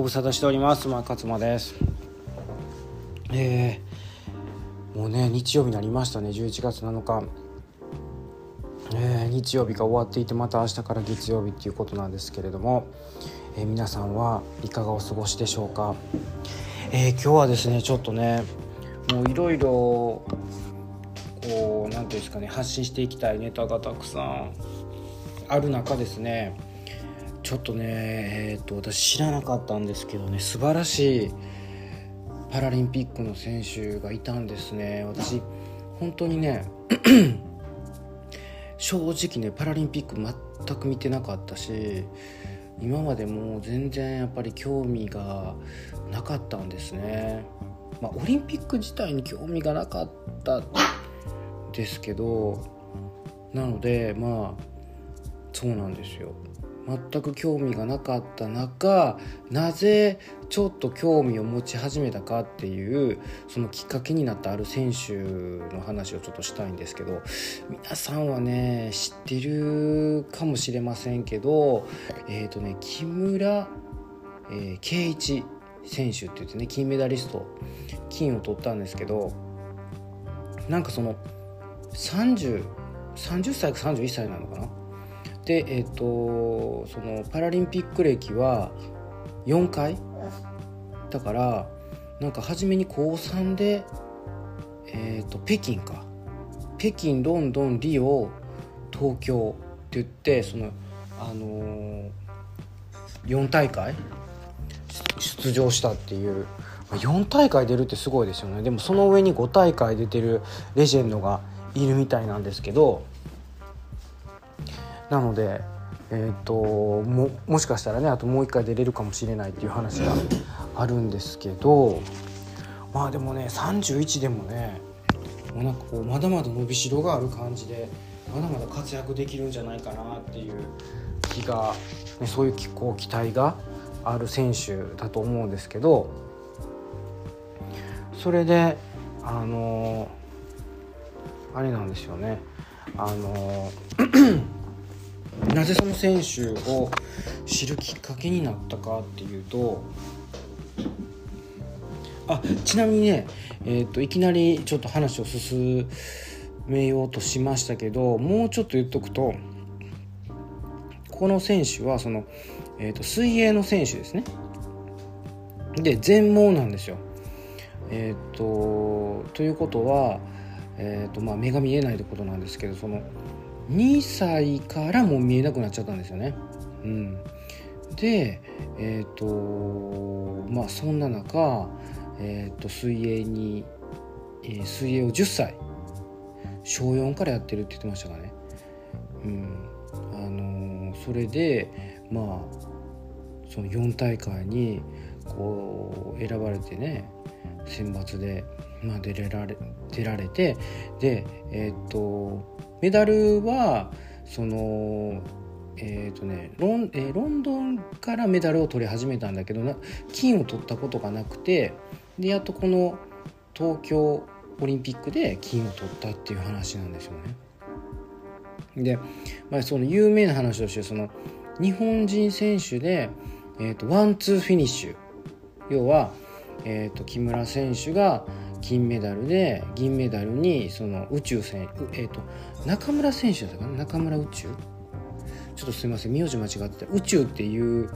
ご無沙汰しております。まあ勝間です。えー、もうね日曜日になりましたね。11月7日。えー、日曜日が終わっていてまた明日から月曜日っていうことなんですけれども、えー、皆さんはいかがお過ごしでしょうか、えー、今日はですねちょっとねもういろいろこう何ていうんですかね発信していきたいネタがたくさんある中ですねちょっとねえっ、と私知らなかったんですけどね素晴らしいパラリンピックの選手がいたんですね私本当にね 正直ねパラリンピック全く見てなかったし今までもう全然やっぱり興味がなかったんですね。まあ、オリンピック自体に興味がなかったですけどなのでまあそうなんですよ全く興味がなかった中なぜちょっと興味を持ち始めたかっていうそのきっかけになったある選手の話をちょっとしたいんですけど皆さんはね知ってるかもしれませんけどえっ、ー、とね木村、えー、圭一選手って言ってね金メダリスト金を取ったんですけどなんかその3030歳か31歳なのかなでえっ、ー、とそのパラリンピック歴は4回？だからなんか初めに高3で、えーと、北京か。北京ロンドンリオ東京って言ってそのあのー、4大会？出場したっていう。4大会出るってすごいですよね。でもその上に5大会出てるレジェンドがいるみたいなんですけどなので、えーと、ももしかしたらねあともう一回出れるかもしれないっていう話があるんですけどまあでもね31でもねもうなんかこうまだまだ伸びしろがある感じでまだまだ活躍できるんじゃないかなっていう気が、ね、そういうこう期待がある選手だと思うんですけどそれであのあれなんですよね。あのなぜその選手を知るきっかけになったかっていうとあちなみにね、えーと、いきなりちょっと話を進めようとしましたけどもうちょっと言っとくとこの選手はその、えーと、水泳の選手ですね。で全盲なんですよ。えっ、ー、とということは、えーとまあ、目が見えないってことなんですけどその2歳からもう見えなくなっちゃったんですよね。うん、でえっ、ー、とまあそんな中、えー、と水泳に、えー、水泳を10歳小4からやってるって言ってましたかね。うんあのそれでまあその4大会にこう選ばれてね選抜で、まあ、出れられ出られてでえっ、とメダルはそのえーとね、ロンえー、ロンドンからメダルを取り始めたんだけどな金を取ったことがなくてでやっとこの東京オリンピックで金を取ったっていう話なんですよね。で、まあ、その有名な話としてその日本人選手で、えーと、ワンツーフィニッシュ要は、えーと木村選手が金メダルで銀メダルにその宇宙選えっ、ー、と中村選手だったかな？中村宇宙？ちょっとすいません名字間違ってた宇宙っていう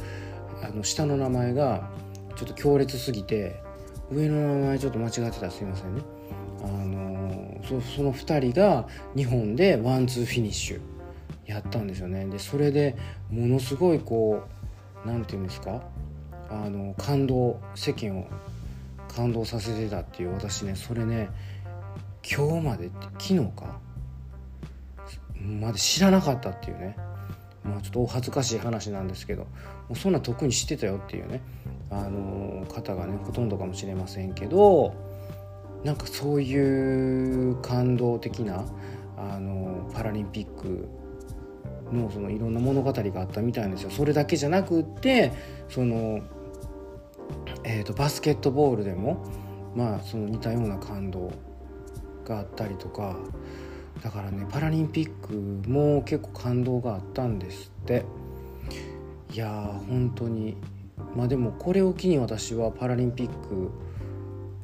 あの下の名前がちょっと強烈すぎて上の名前ちょっと間違ってたすいませんね。あのそその2人が日本でワンツーフィニッシュやったんですよね。でそれでものすごいこう何て言うんですか？あの感動世間を感動させてたっていう私ねそれね今日まで昨日かまで知らなかったっていうねまあちょっとお恥ずかしい話なんですけどもうそんな特に知ってたよっていうねあの方がねほとんどかもしれませんけどなんかそういう感動的なあのパラリンピックのそのいろんな物語があったみたいなんですよ。それだけじゃなくってそのえーと、バスケットボールでもまあその似たような感動があったりとかだからねパラリンピックも結構感動があったんですって。いやー本当に。まあでもこれを機に私はパラリンピック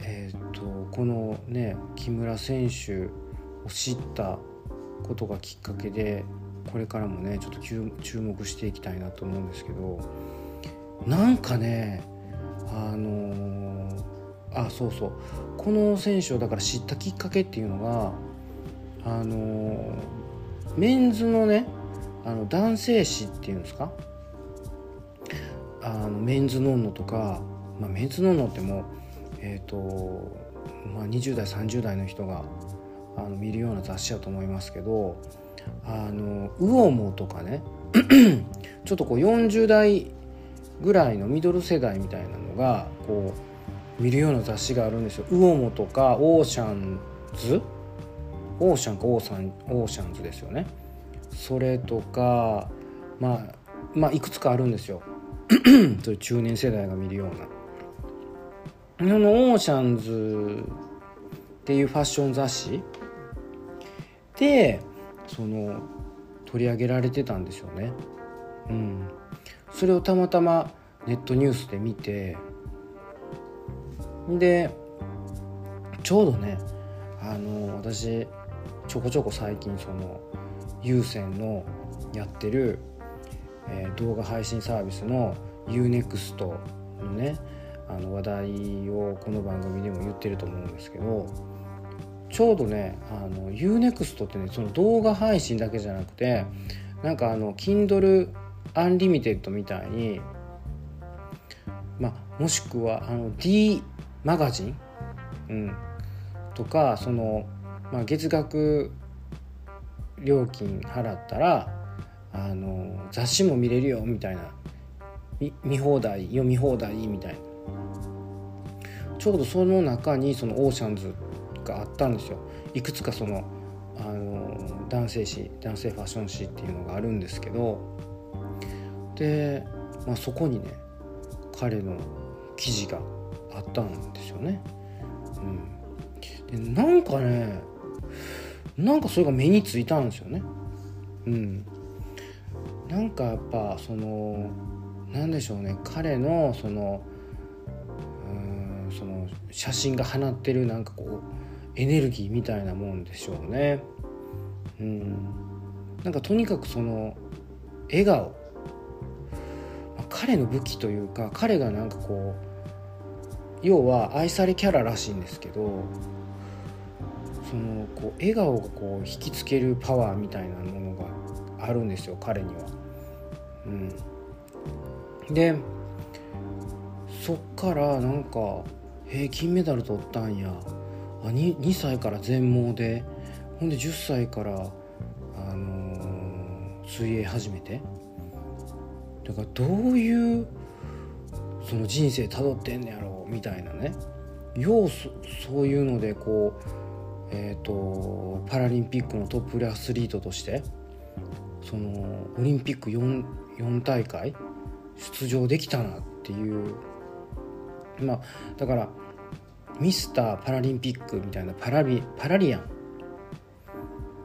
えっ、ー、とこのね木村選手を知ったことがきっかけでこれからもねちょっと注目していきたいなと思うんですけどなんかねあのー、あそうそう。この選手をだから知ったきっかけっていうのがあのー、メンズのねあの男性誌っていうんですか？あのメンズノンノとか、まあ、メンズノンノってもえっ、ー、と、まあ、20代30代の人があの見るような雑誌だと思いますけどあのウオモとかね ちょっとこう40代ぐらいのミドル世代みたいなのがこう見るような雑誌があるんですよ。 UOMO とか OCEANS？オーシャンかオーサン OCEANS ですよね。それとかまあまあいくつかあるんですよ。そういう中年世代が見るような。その OCEANS っていうファッション雑誌？でその取り上げられてたんですよね。うん、それをたまたまネットニュースで見てでちょうどねあの私ちょこちょこ最近その有線のやってる、えー、動画配信サービスの UNEXT のねあの話題をこの番組でも言ってると思うんですけどちょうどねあの UNEXT ってねその動画配信だけじゃなくてなんかあの Kindle Unlimited みたいにまあもしくはあの D マガジン、うん、とかその、まあ、月額料金払ったらあの雑誌も見れるよみたいな。見放題読み放題みたいな。ちょうどその中にそのオーシャンズがあったんですよ。いくつかそのあの男性誌男性ファッション誌っていうのがあるんですけどで、まあ、そこにね彼の記事があったんですよね。うん、でなんかねなんかそれが目についたんですよね。うん、なんかやっぱそのなんでしょうね彼のそのうんその写真が放ってるなんかこうエネルギーみたいなもんでしょうね。うん、なんかとにかくその笑顔彼の武器というか彼がなんかこう要は愛されキャラらしいんですけどそのこう笑顔がこう引きつけるパワーみたいなものがあるんですよ彼には。うん、でそっからなんか「え、金メダル取ったんや」あ 2, 2歳から全盲で。ほんで10歳から、あのー、水泳始めてだからどういうその人生たどってんねやろうみたいなね。要素そういうのでこうえっ、ー、とパラリンピックのトップアスリートとしてそのオリンピック 4, 4大会出場できたなっていうまあだからミスターパラリンピックみたいなパラビパラリアン。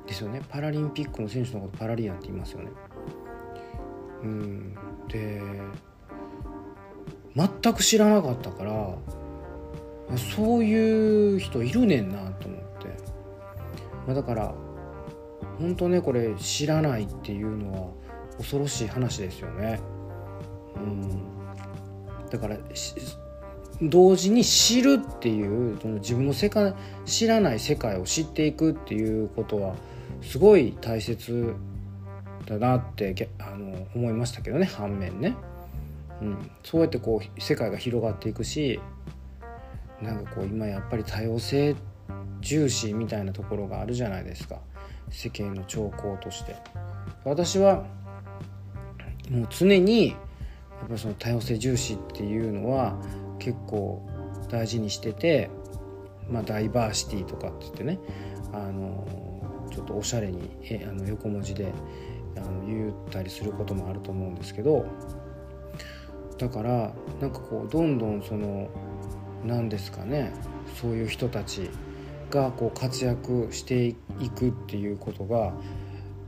ですよね。パラリンピックの選手のことパラリアンって言いますよね。うん。で全く知らなかったからそういう人いるねんなと思って、まあ、だから本当ねこれ知らないっていうのは恐ろしい話ですよね。うん。だから同時に知るっていうその自分の世界知らない世界を知っていくっていうことはすごい大切だなってあの思いましたけどね反面ね、うん、そうやってこう世界が広がっていくしなんかこう今やっぱり多様性重視みたいなところがあるじゃないですか。世間の兆候として。私はもう常にやっぱその多様性重視っていうのは結構大事にしてて、まあ、ダイバーシティとかって言ってねあのちょっとおしゃれにえあの横文字であの言ったりすることもあると思うんですけどだからなんかこうどんどんその何ですかねそういう人たちがこう活躍していくっていうことが、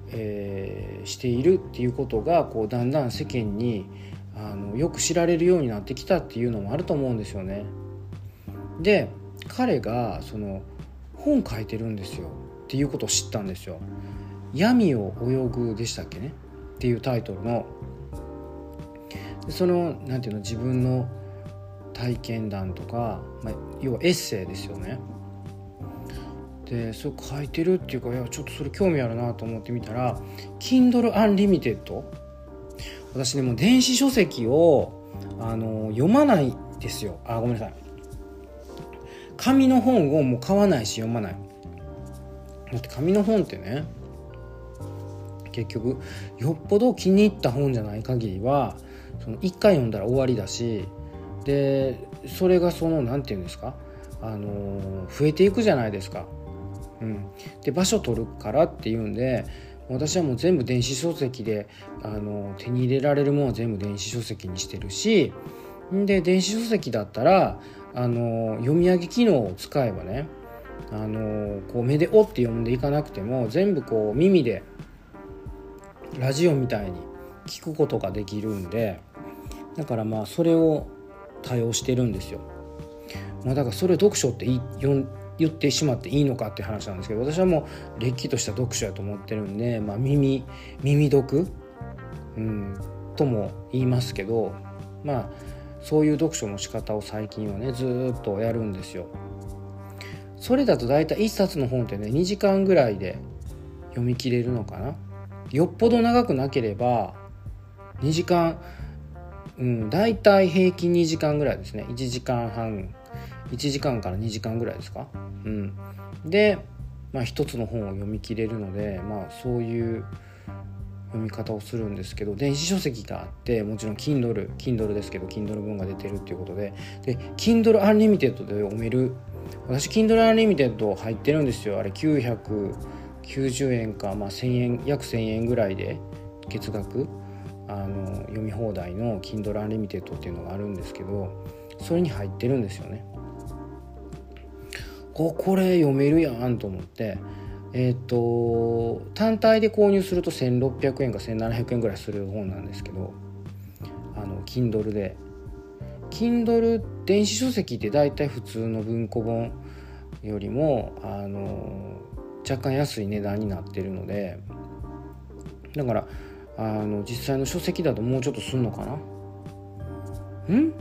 えー、しているっていうことがこうだんだん世間にあのよく知られるようになってきたっていうのもあると思うんですよね。で彼がその本書いてるんですよっていうことを知ったんですよ。闇を泳ぐでしたっけね？っていうタイトルのそのなんていうの自分の体験談とか、まあ、要はエッセイですよね。でそれ書いてるっていうかいやちょっとそれ興味あるなと思ってみたら Kindle Unlimited 私ねもう電子書籍をあの読まないですよ。あごめんなさい。紙の本をもう買わないし読まない。だって紙の本ってね結局よっぽど気に入った本じゃない限りはその1回読んだら終わりだしでそれがその何て言うんですか？あの増えていくじゃないですか。うん、で場所取るからっていうんで私はもう全部電子書籍であの手に入れられるものは全部電子書籍にしてるしで電子書籍だったらあの読み上げ機能を使えばねあのこう目で「お」って読んでいかなくても全部こう耳でラジオみたいに聞くことができるんでだからまあそれを多用してるんですよ。まあ、だからそれ読書って言言ってしまっていいのかっていう話なんですけど私はもうれっきとした読書やと思ってるんで、まあ、耳耳読、うん、とも言いますけどまあそういう読書の仕方を最近はねずっとやるんですよ。それだと大体1冊の本ってね2時間ぐらいで読み切れるのかなよっぽど長くなければ2時間うん大体平均2時間ぐらいですね。1時間半1時間から2時間ぐらいですか？うん。で、まあ、一つの本を読み切れるのでまあそういう読み方をするんですけど電子書籍があってもちろん Kindle Kindle ですけど Kindle 本が出てるっていうことでで Kindle Unlimited で読める。私 Kindle Unlimited 入ってるんですよ。あれ900 90円か、まあ、1000円約1000円ぐらいで月額あの読み放題の Kindle Unlimited っていうのがあるんですけどそれに入ってるんですよね。ここれ読めるやんと思ってえっ、ー、と単体で購入すると1600円か1700円ぐらいする本なんですけどあの Kindle で Kindle 電子書籍って大体普通の文庫本よりもあの若干安い値段になってるのでだからあの実際の書籍だともうちょっとすんのかな？ん？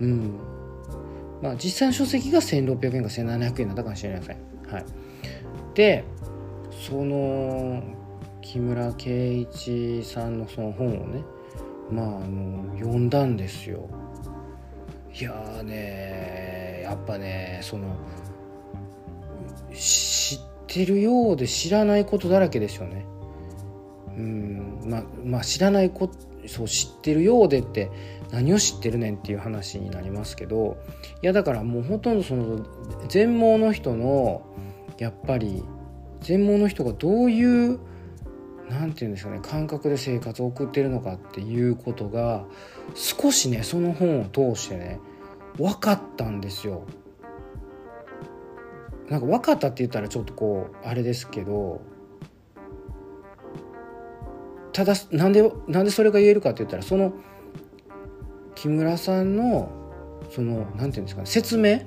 うん。まあ実際の書籍が1600円か1700円だったかもしれません。はい。でその木村圭一さんのその本をねまああの読んだんですよ。いやーねやっぱねその知ってるようで知らないことだらけですよねうんまあまあ知らないことそう知ってるようでって何を知ってるねんっていう話になりますけどいやだからもうほとんどその全盲の人のやっぱり全盲の人がどういう何て言うんですかね感覚で生活を送ってるのかっていうことが少しねその本を通してね分かったんですよ。なんか分かったって言ったらちょっとこうあれですけどただなんでなんでそれが言えるかって言ったらその木村さんのその何て言うんですかね説明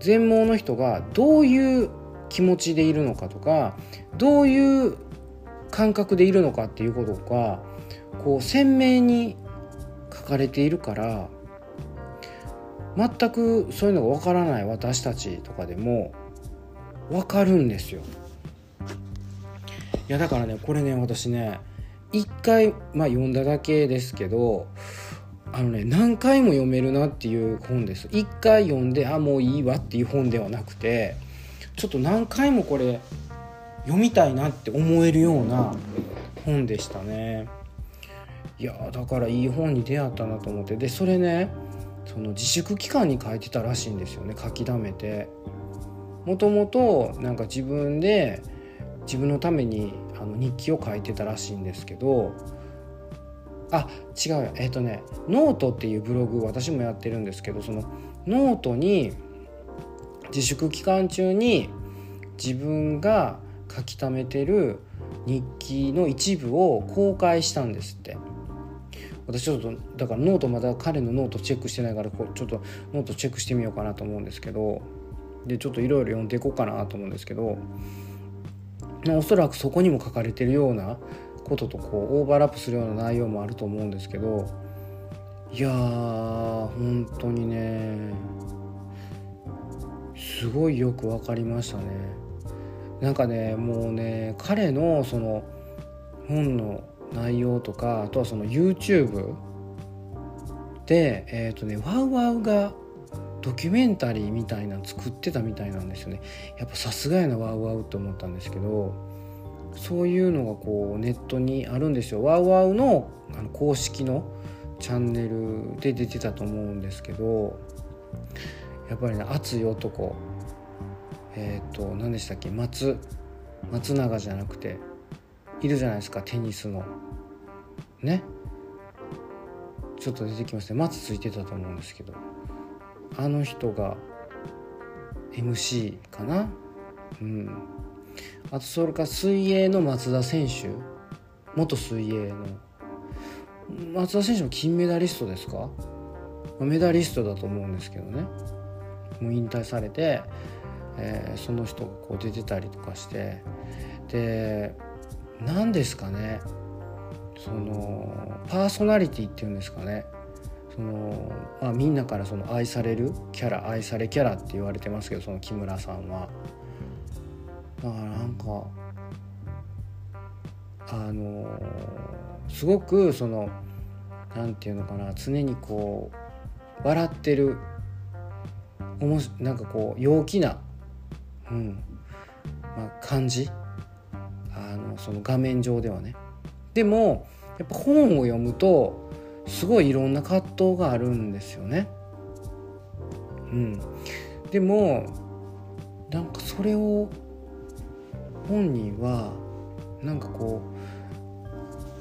全盲の人がどういう気持ちでいるのかとかどういう感覚でいるのかっていうことがこう鮮明に書かれているから全くそういうのがわからない私たちとかでもわかるんですよ。いやだからねこれね私ね一回まあ読んだだけですけどあのね何回も読めるなっていう本です。一回読んであもういいわっていう本ではなくてちょっと何回もこれ読みたいなって思えるような本でしたね。いやだからいい本に出会ったなと思って。でそれねその自粛期間に書いてたらしいんですよね書き溜めて。もともとなんか自分で自分のためにあの日記を書いてたらしいんですけどあ違うよえっ、ー、とねノートっていうブログ私もやってるんですけどそのノートに自粛期間中に自分が書き溜めてる日記の一部を公開したんですって。私ちょっとだからノートまだ彼のノートチェックしてないからこうちょっとノートチェックしてみようかなと思うんですけどでちょっといろいろ読んでいこうかなと思うんですけどおそらくそこにも書かれてるようなこととこうオーバーラップするような内容もあると思うんですけどいやー本当にねすごいよく分かりましたね。なんかねもうね彼のその本の内容とかあとはその YouTube でえっ、ー、とねワウワウがドキュメンタリーみたいなの作ってたみたいなんですよね。やっぱさすがやなワウワウって思ったんですけどそういうのがこうネットにあるんですよ。ワウワウのあの公式のチャンネルで出てたと思うんですけどやっぱりね熱い男。えっ、ー、と何でしたっけ？松。松永じゃなくて。いるじゃないですかテニスの。ね。ちょっと出てきましたね松ついてたと思うんですけど。あの人が MC かな。うん。あとそれから水泳の松田選手。元水泳の。松田選手も金メダリストですか？メダリストだと思うんですけどね。もう引退されて、えー、その人がこう出てたりとかして。で何ですかねそのパーソナリティっていうんですかねその、まあ、みんなからその愛されるキャラ愛されキャラって言われてますけどその木村さんは。だからなんかあのすごくその何て言うのかな常にこう笑ってるおもしなんかこう陽気な、うんまあ、感じのその画面上ではね。でもやっぱ本を読むとすごいいろんな葛藤があるんですよね。うん、でもなんかそれを本人はなんかこ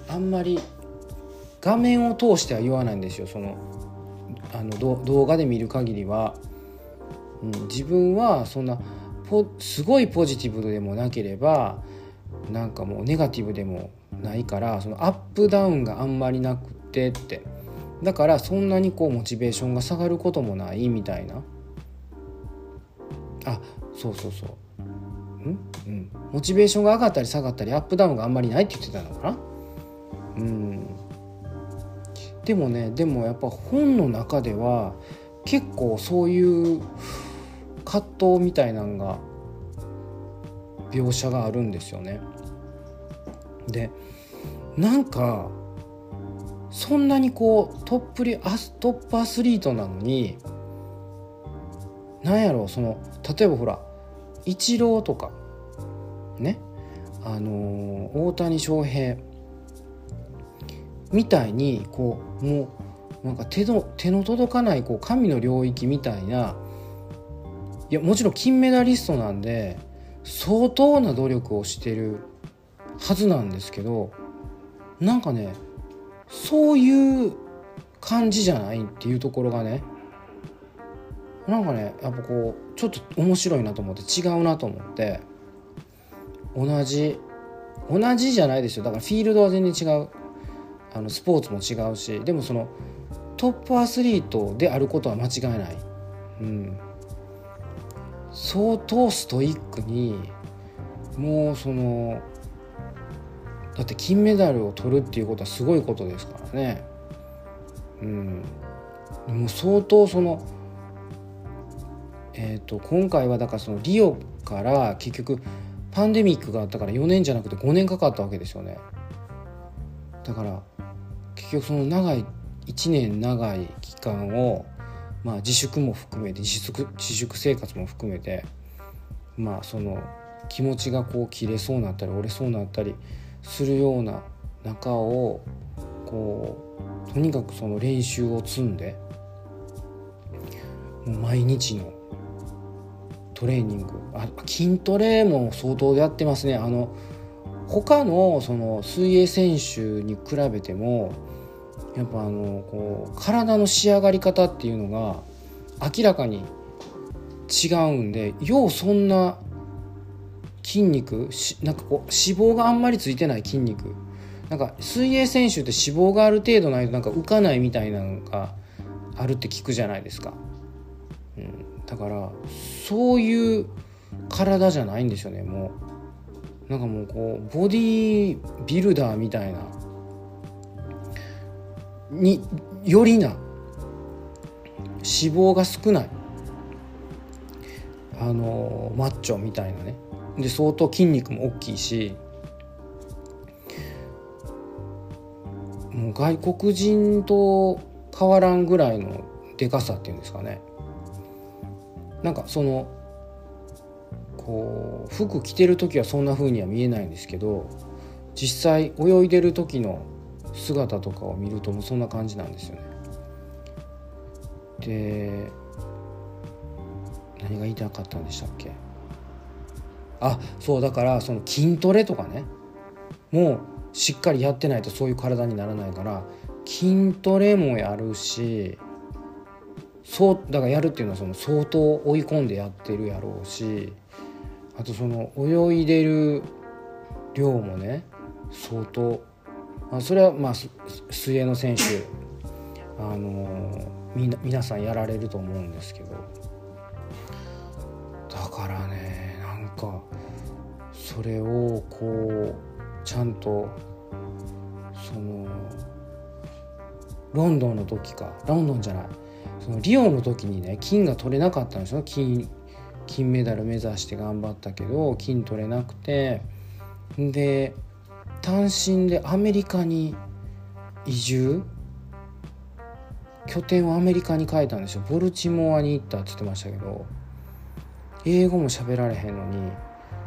うあんまり画面を通しては言わないんですよ。そのあの動画で見る限りは、うん、自分はそんなすごいポジティブでもなければなんかもうネガティブでもないからそのアップダウンがあんまりなくてって。だからそんなにこうモチベーションが下がることもないみたいな。あそうそうそう。うん？うん。モチベーションが上がったり下がったりアップダウンがあんまりないって言ってたのかな？うん。でもねでもやっぱ本の中では結構そういう葛藤みたいなんが描写があるんですよね。でなんかそんなにこうトップリアストップアスリートなのになんやろうその例えばほらイチローとかねあのー、大谷翔平みたいにこうもうなんか手の手の届かないこう神の領域みたいないやもちろん金メダリストなんで相当な努力をしてるはずなんですけどなんかねそういう感じじゃないっていうところがねなんかねやっぱこうちょっと面白いなと思って違うなと思って同じ同じじゃないですよ。だからフィールドは全然違う。あのスポーツも違うしでもそのトップアスリートであることは間違いない、うん、相当ストイックにもうそのだって金メダルを取るっていうことはすごいことですからね。うん、もう相当その、えーと、今回はだからそのリオから結局パンデミックがあったから4年じゃなくて5年かかったわけですよね。だから結局その長い1年長い期間を、まあ、自粛も含めて自粛自粛生活も含めてまあその気持ちがこう切れそうになったり折れそうになったりするような中をこうとにかくその練習を積んでもう毎日のトレーニング。あ筋トレも相当やってますね。あの他のその水泳選手に比べてもやっぱあのこう体の仕上がり方っていうのが明らかに違うんでようそんな筋肉しなんかこう脂肪があんまりついてない筋肉。なんか水泳選手って脂肪がある程度ないとなんか浮かないみたいなのがあるって聞くじゃないですか、うん、だからそういう体じゃないんですよねもう。なんかもうこうボディービルダーみたいなによりな脂肪が少ない。あのマッチョみたいなね。で相当筋肉も大きいしもう外国人と変わらんぐらいのでかさっていうんですかね。なんかそのこう服着てる時はそんな風には見えないんですけど実際泳いでる時の姿とかを見るともうそんな感じなんですよね。で何が言いたかったんでしたっけ？あそうだからその筋トレとかねもうしっかりやってないとそういう体にならないから筋トレもやるしそうだからやるっていうのはその相当追い込んでやってるやろうしあとその泳いでる量もね相当あそれはまあ水泳の選手あのみ皆さんやられると思うんですけど。だからねなんかそれをこうちゃんとそのロンドンの時かロンドンじゃないそのリオの時にね金が取れなかったんですよ。金金メダル目指して頑張ったけど金取れなくて。で単身でアメリカに移住？拠点をアメリカに変えたんですよ。ボルチモアに行ったって言ってましたけど英語も喋られへんのに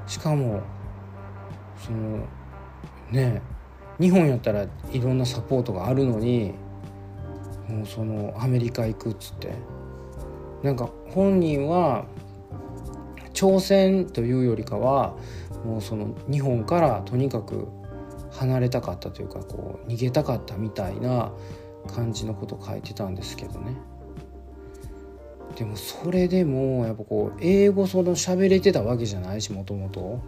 しかもそのね日本やったらいろんなサポートがあるのにもうそのアメリカ行くっつって。なんか本人は挑戦というよりかはもうその日本からとにかく離れたかったというかこう逃げたかったみたいな感じのこと書いてたんですけどね。でもそれでもやっぱこう英語その喋れてたわけじゃないしもともと。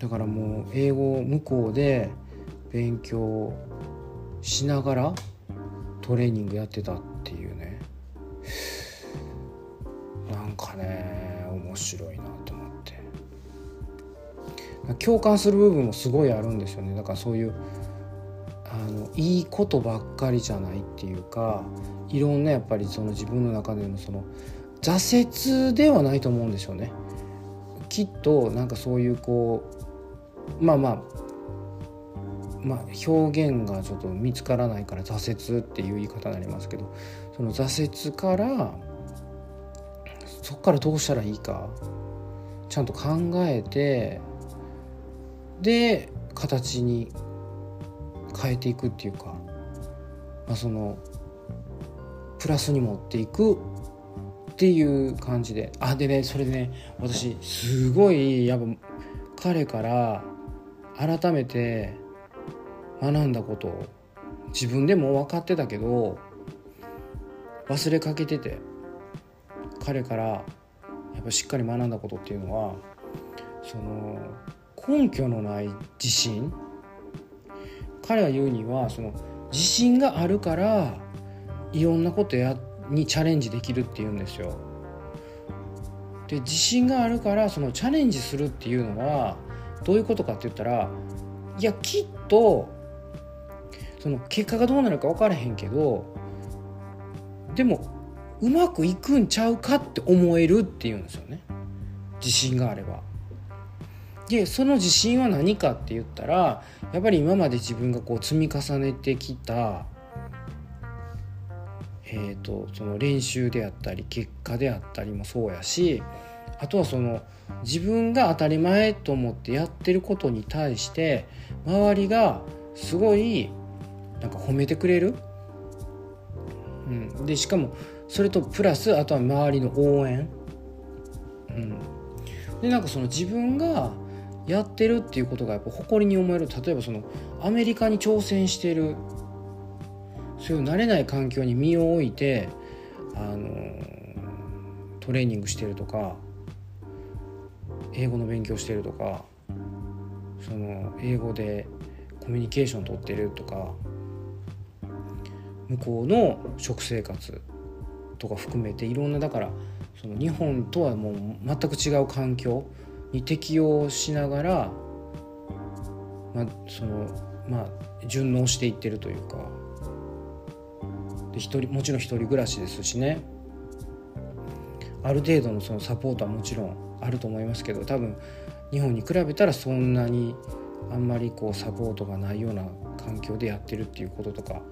だからもう英語を向こうで勉強しながらトレーニングやってたっていうね。なんかね面白いな。共感する部分もすごいあるんですよねだからそういうあのいいことばっかりじゃないっていうかいろんなやっぱりその自分の中でのその挫折ではないと思うんですよね。きっとなんかそういうこうまあまあまあ、表現がちょっと見つからないから挫折っていう言い方になりますけどその挫折からそこからどうしたらいいかちゃんと考えてで形に変えていくっていうか、まあ、そのプラスに持っていくっていう感じで。あでねそれでね私すごいやっぱ彼から改めて学んだことを自分でも分かってたけど忘れかけてて彼からやっぱしっかり学んだことっていうのはその根拠のない自信彼は言うにはその自信があるからいろんなことやにチャレンジできるっていうんですよ。で自信があるからそのチャレンジするっていうのはどういうことかって言ったらいやきっとその結果がどうなるか分からへんけどでもうまくいくんちゃうかって思えるっていうんですよね自信があれば。でその自信は何かって言ったらやっぱり今まで自分がこう積み重ねてきた、えーと、その練習であったり結果であったりもそうやしあとはその自分が当たり前と思ってやってることに対して周りがすごいなんか褒めてくれる、うん、でしかもそれとプラスあとは周りの応援、うん、でなんかその自分がやってるっていうことがやっぱ誇りに思える。例えばそのアメリカに挑戦してる。そういう慣れない環境に身を置いてあのトレーニングしてるとか英語の勉強してるとかその英語でコミュニケーション取ってるとか向こうの食生活とか含めていろんなだからその日本とはもう全く違う環境に適応しながら、まあ、そのまあ順応していってるというか。で一人もちろん一人暮らしですしね。ある程度のそのサポートはもちろんあると思いますけど多分日本に比べたらそんなにあんまりこうサポートがないような環境でやってるっていうこととか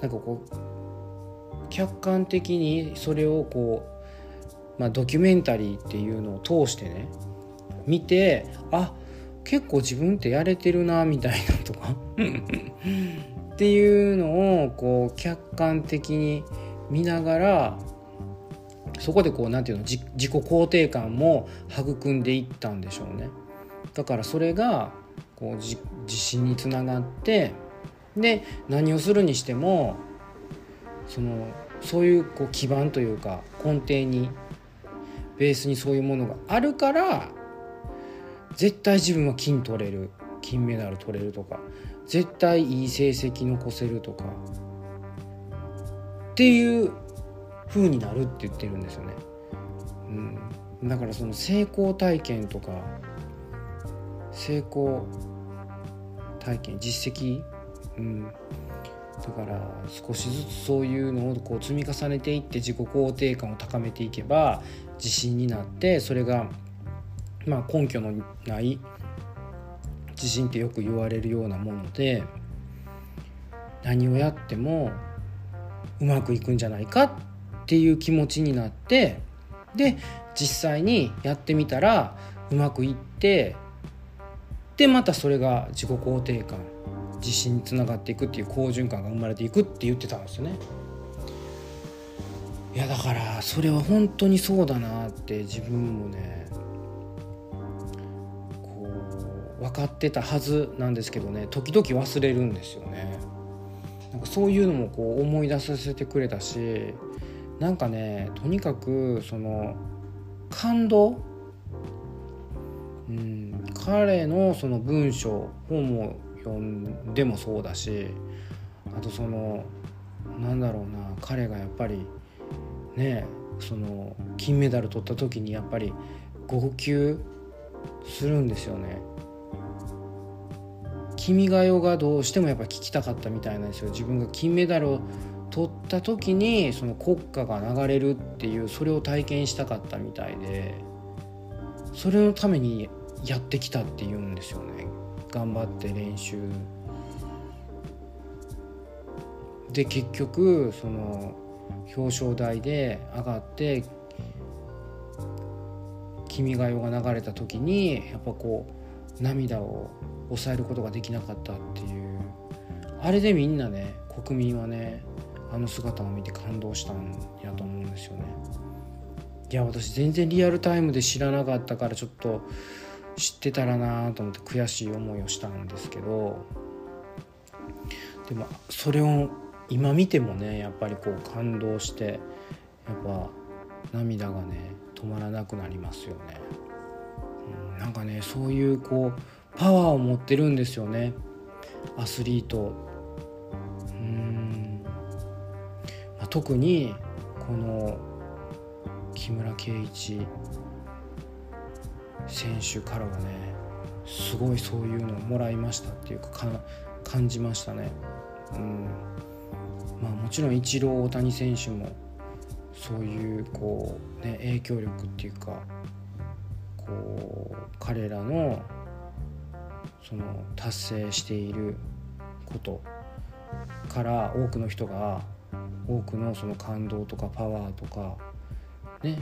なんかこう客観的にそれをこう、まあ、ドキュメンタリーっていうのを通してね見てあ結構自分ってやれてるなみたいなとか。っていうのをこう客観的に見ながらそこでこう何て言うの自己肯定感も育んでいったんでしょうね。だからそれがこう自信につながってで何をするにしてもそのそういうこう基盤というか根底にベースにそういうものがあるから絶対自分は金取れる。金メダル取れるとか。絶対いい成績残せるとか。っていう風になるって言ってるんですよね。うん、だからその成功体験とか成功体験実績、うん、だから少しずつそういうのをこう積み重ねていって自己肯定感を高めていけば自信になってそれがまあ根拠のない自信ってよく言われるようなもので何をやってもうまくいくんじゃないかっていう気持ちになってで実際にやってみたらうまくいってでまたそれが自己肯定感自信につながっていくっていう好循環が生まれていくって言ってたんですよね。いやだからそれは本当にそうだなって自分もね分かってたはずなんですけどね時々忘れるんですよね。なんかそういうのもこう思い出させてくれたしなんかねとにかくその感動、うん、彼のその文章本も読んでもそうだしあとそのなんだろうな彼がやっぱりねその金メダル取った時にやっぱり号泣するんですよね。君が代がどうしてもやっぱ聞きたかったみたいなんですよ。自分が金メダルを取った時にその国歌が流れるっていうそれを体験したかったみたいでそれのためにやってきたっていうんですよね。頑張って練習。で結局その表彰台で上がって「君が代」が流れた時にやっぱこう涙を抑えることができなかったっていう。あれでみんなね国民はねあの姿を見て感動したんやと思うんですよね。いや私全然リアルタイムで知らなかったからちょっと知ってたらなと思って悔しい思いをしたんですけど。でもそれを今見てもねやっぱりこう感動してやっぱ涙がね止まらなくなりますよね、なんかねそういうこうパワーを持ってるんですよね。アスリート。うん、まあ、特にこの木村敬一選手からはねすごいそういうのをもらいましたっていうか感じましたね。うん。まあ、もちろんイチロー大谷選手もそういうこう、ね、影響力っていうかこう彼らのその達成していることから多くの人が多くのその感動とかパワーとかね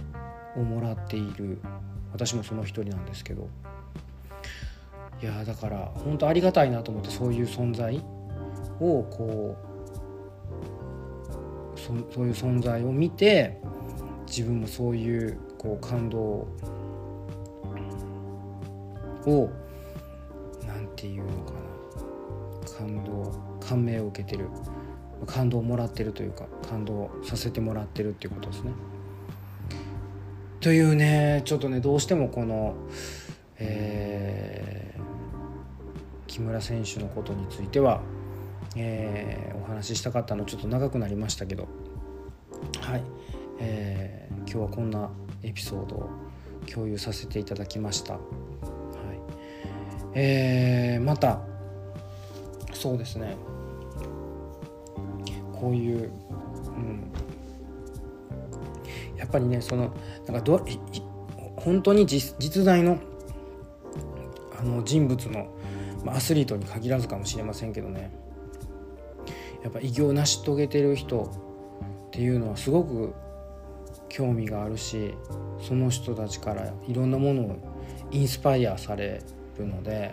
をもらっている。私もその一人なんですけど。いやだから本当ありがたいなと思ってそういう存在をこうそそういう存在を見て自分もそういうこう感動をを何て言うのかな感動感銘を受けてる感動をもらってるというか感動させてもらってるっていうことですね。というねちょっとねどうしてもこの、え木村選手のことについては、えー、お話ししたかったのちょっと長くなりましたけどはい、えー、今日はこんなエピソードを共有させていただきました。えー、またそうですね。こういう、うん、やっぱりねそのなんかど本当に実実在のあの人物の、まあ、アスリートに限らずかもしれませんけどね。やっぱ偉業を成し遂げてる人っていうのはすごく興味があるしその人たちからいろんなものをインスパイアされくので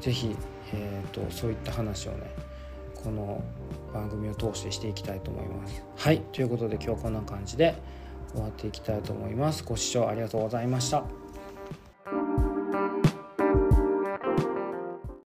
是非、えーと、そういった話をねこの番組を通してしていきたいと思います。はいということで今日はこんな感じで終わっていきたいと思います。ご視聴ありがとうございました。